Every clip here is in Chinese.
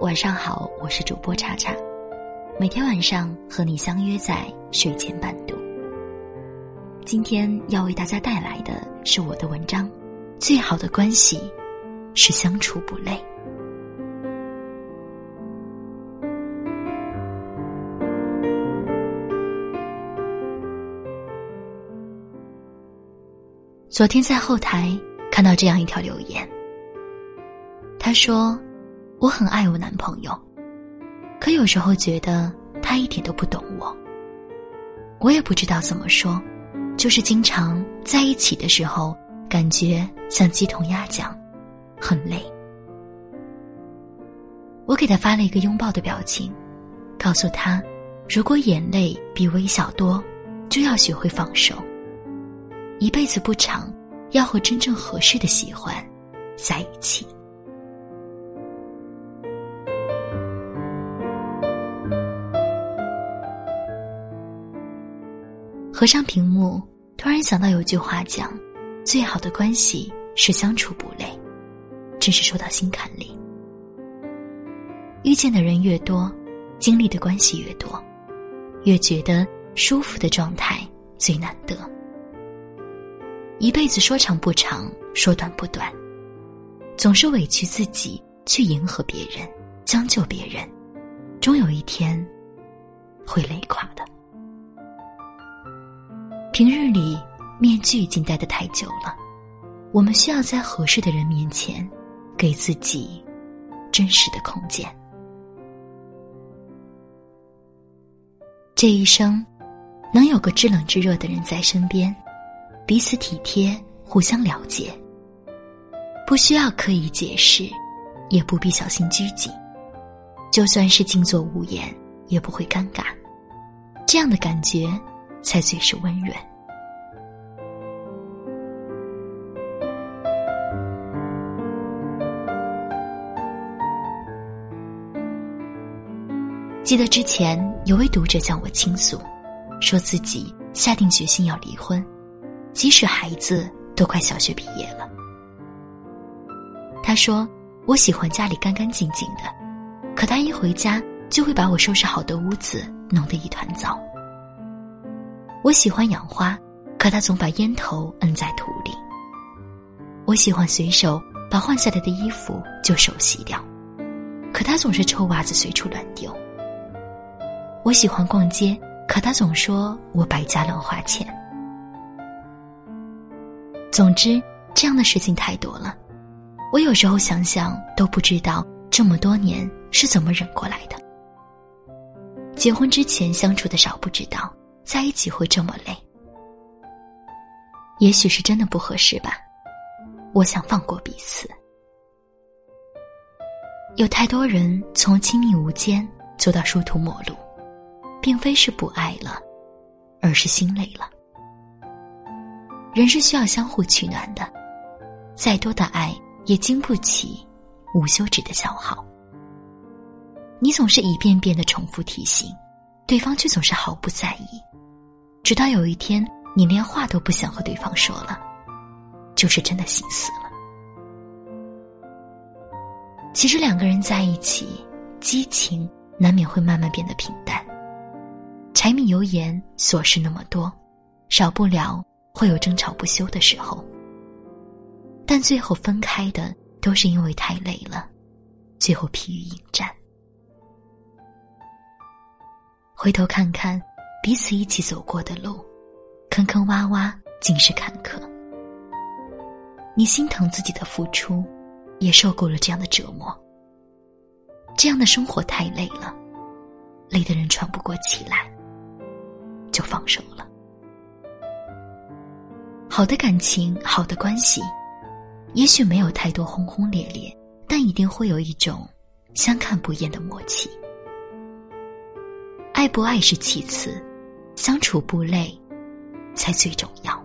晚上好，我是主播查查，每天晚上和你相约在睡前伴读。今天要为大家带来的是我的文章，《最好的关系是相处不累》。昨天在后台看到这样一条留言，他说：“我很爱我男朋友，可有时候觉得他一点都不懂我。我也不知道怎么说，就是经常在一起的时候，感觉像鸡同鸭讲，很累。”我给他发了一个拥抱的表情，告诉他：“如果眼泪比微笑多，就要学会放手。”一辈子不长，要和真正合适的喜欢在一起。合上屏幕，突然想到有句话讲：“最好的关系是相处不累。”真是说到心坎里。遇见的人越多，经历的关系越多，越觉得舒服的状态最难得。一辈子说长不长，说短不短，总是委屈自己去迎合别人，将就别人，终有一天会累垮的。平日里面具已经戴得太久了，我们需要在合适的人面前，给自己真实的空间。这一生，能有个知冷知热的人在身边。彼此体贴，互相了解，不需要刻意解释，也不必小心拘谨。就算是静坐无言，也不会尴尬。这样的感觉，才最是温润。记得之前有位读者向我倾诉，说自己下定决心要离婚。即使孩子都快小学毕业了，他说：“我喜欢家里干干净净的，可他一回家就会把我收拾好的屋子弄得一团糟。我喜欢养花，可他总把烟头摁在土里。我喜欢随手把换下来的衣服就手洗掉，可他总是臭袜子随处乱丢。我喜欢逛街，可他总说我败家乱花钱。”总之，这样的事情太多了，我有时候想想都不知道这么多年是怎么忍过来的。结婚之前相处的少不知道，在一起会这么累，也许是真的不合适吧。我想放过彼此。有太多人从亲密无间走到殊途末路，并非是不爱了，而是心累了。人是需要相互取暖的，再多的爱也经不起无休止的消耗。你总是一遍遍的重复提醒，对方却总是毫不在意，直到有一天你连话都不想和对方说了，就是真的心死了。其实两个人在一起，激情难免会慢慢变得平淡，柴米油盐琐事那么多，少不了。会有争吵不休的时候，但最后分开的都是因为太累了，最后疲于应战。回头看看彼此一起走过的路，坑坑洼洼尽是坎坷。你心疼自己的付出，也受够了这样的折磨。这样的生活太累了，累得人喘不过气来，就放手了。好的感情，好的关系，也许没有太多轰轰烈烈，但一定会有一种相看不厌的默契。爱不爱是其次，相处不累才最重要。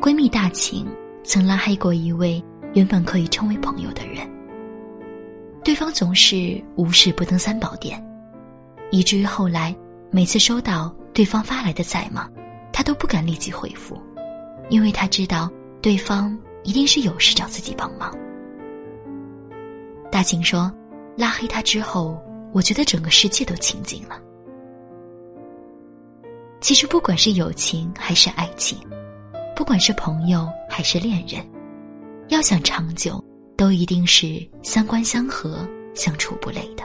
闺蜜大晴曾拉黑过一位原本可以称为朋友的人。对方总是无事不登三宝殿，以至于后来每次收到对方发来的在吗，他都不敢立即回复，因为他知道对方一定是有事找自己帮忙。大晴说：“拉黑他之后，我觉得整个世界都清静了。”其实，不管是友情还是爱情，不管是朋友还是恋人，要想长久，都一定是三观相合、相处不累的。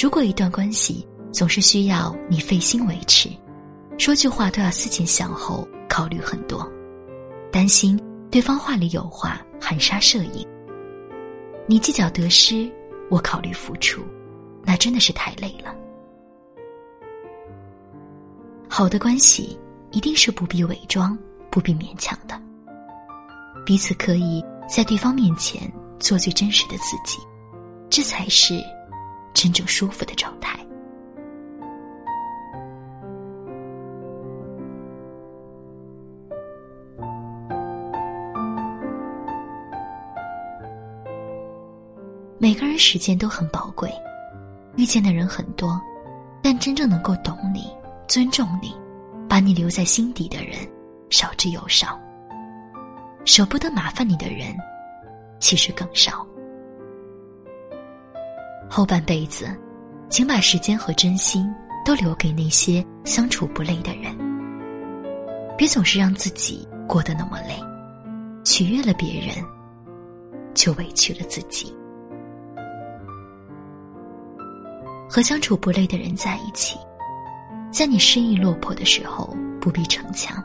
如果一段关系总是需要你费心维持，说句话都要思前想后、考虑很多，担心对方话里有话、含沙射影，你计较得失，我考虑付出，那真的是太累了。好的关系一定是不必伪装、不必勉强的，彼此可以在对方面前做最真实的自己，这才是真正舒服的状态。每个人时间都很宝贵，遇见的人很多，但真正能够懂你。尊重你，把你留在心底的人少之又少。舍不得麻烦你的人，其实更少。后半辈子，请把时间和真心都留给那些相处不累的人。别总是让自己过得那么累，取悦了别人，就委屈了自己。和相处不累的人在一起。在你失意落魄的时候，不必逞强；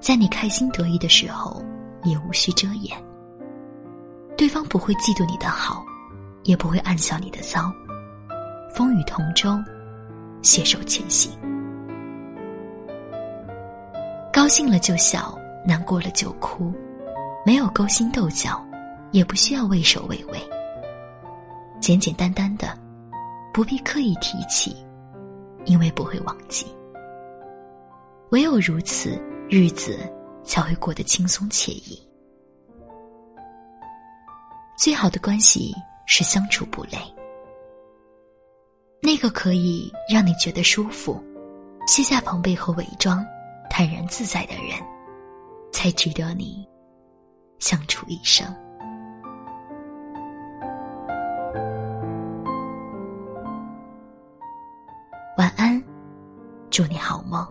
在你开心得意的时候，也无需遮掩。对方不会嫉妒你的好，也不会暗笑你的糟。风雨同舟，携手前行。高兴了就笑，难过了就哭，没有勾心斗角，也不需要畏首畏尾。简简单单的，不必刻意提起。因为不会忘记，唯有如此，日子才会过得轻松惬意。最好的关系是相处不累，那个可以让你觉得舒服、卸下防备和伪装、坦然自在的人，才值得你相处一生。晚安，祝你好梦。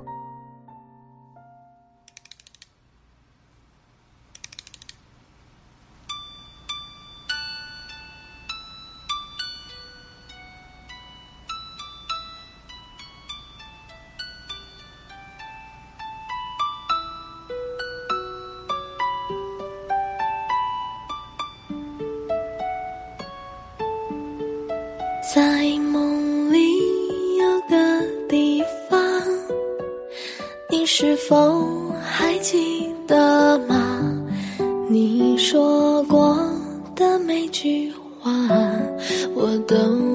否还记得吗？你说过的每句话，我都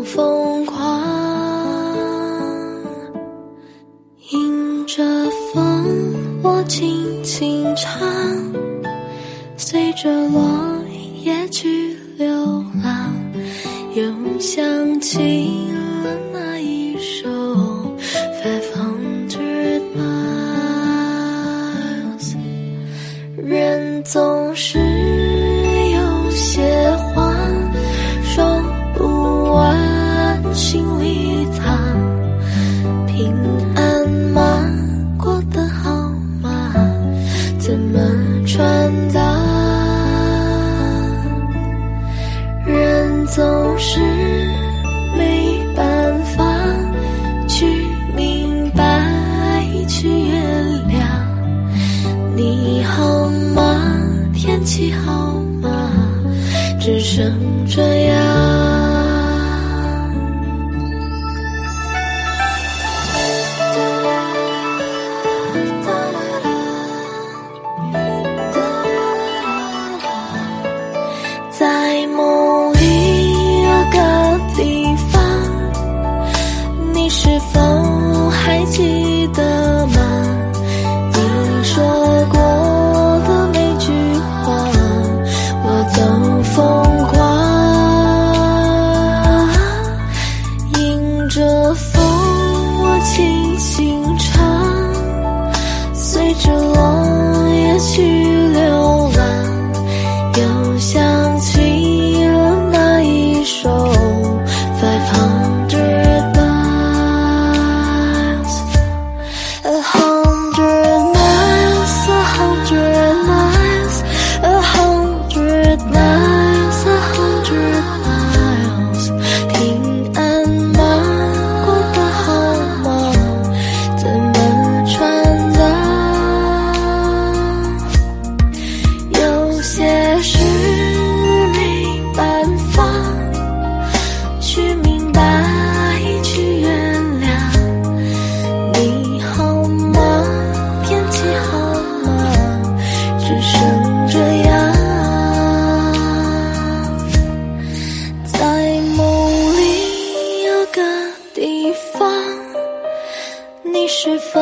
是否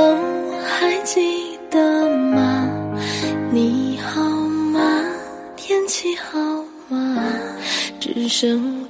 还记得吗？你好吗？天气好吗？只剩